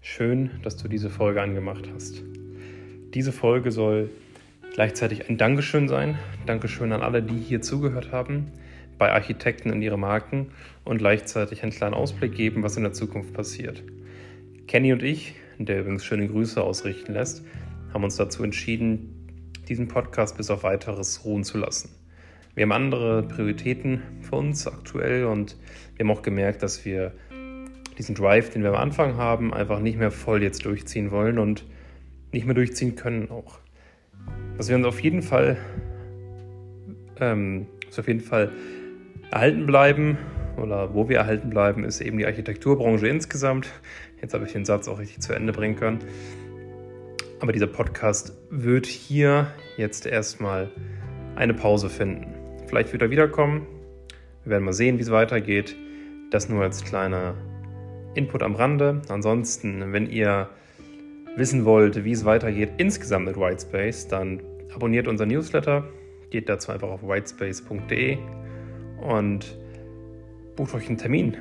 Schön, dass du diese Folge angemacht hast. Diese Folge soll gleichzeitig ein Dankeschön sein. Dankeschön an alle, die hier zugehört haben, bei Architekten und ihre Marken und gleichzeitig einen kleinen Ausblick geben, was in der Zukunft passiert. Kenny und ich, der übrigens schöne Grüße ausrichten lässt, haben uns dazu entschieden, diesen Podcast bis auf weiteres ruhen zu lassen. Wir haben andere Prioritäten für uns aktuell und wir haben auch gemerkt, dass wir diesen Drive, den wir am Anfang haben, einfach nicht mehr voll jetzt durchziehen wollen und nicht mehr durchziehen können auch. Was wir uns auf jeden Fall, ähm, auf jeden Fall erhalten bleiben oder wo wir erhalten bleiben, ist eben die Architekturbranche insgesamt. Jetzt habe ich den Satz auch richtig zu Ende bringen können. Aber dieser Podcast wird hier jetzt erstmal eine Pause finden. Vielleicht wird er wiederkommen. Wir werden mal sehen, wie es weitergeht. Das nur als kleiner Input am Rande. Ansonsten, wenn ihr wissen wollt, wie es weitergeht insgesamt mit Whitespace, dann abonniert unser Newsletter. Geht dazu einfach auf whitespace.de und bucht euch einen Termin,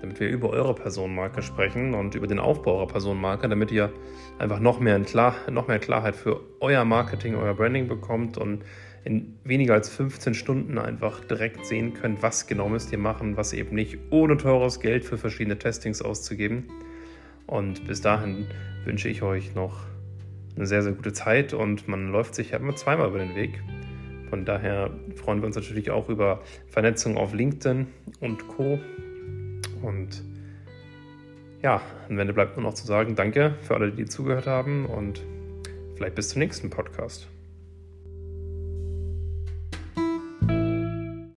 damit wir über eure Personenmarke sprechen und über den Aufbau eurer Personenmarke, damit ihr einfach noch mehr, Klar noch mehr Klarheit für euer Marketing, euer Branding bekommt und in weniger als 15 Stunden einfach direkt sehen könnt, was genau müsst ihr machen, was eben nicht, ohne teures Geld für verschiedene Testings auszugeben. Und bis dahin wünsche ich euch noch eine sehr, sehr gute Zeit und man läuft sich ja immer zweimal über den Weg. Von daher freuen wir uns natürlich auch über Vernetzung auf LinkedIn und Co. Und ja, am Ende bleibt nur noch zu sagen, danke für alle, die zugehört haben und vielleicht bis zum nächsten Podcast.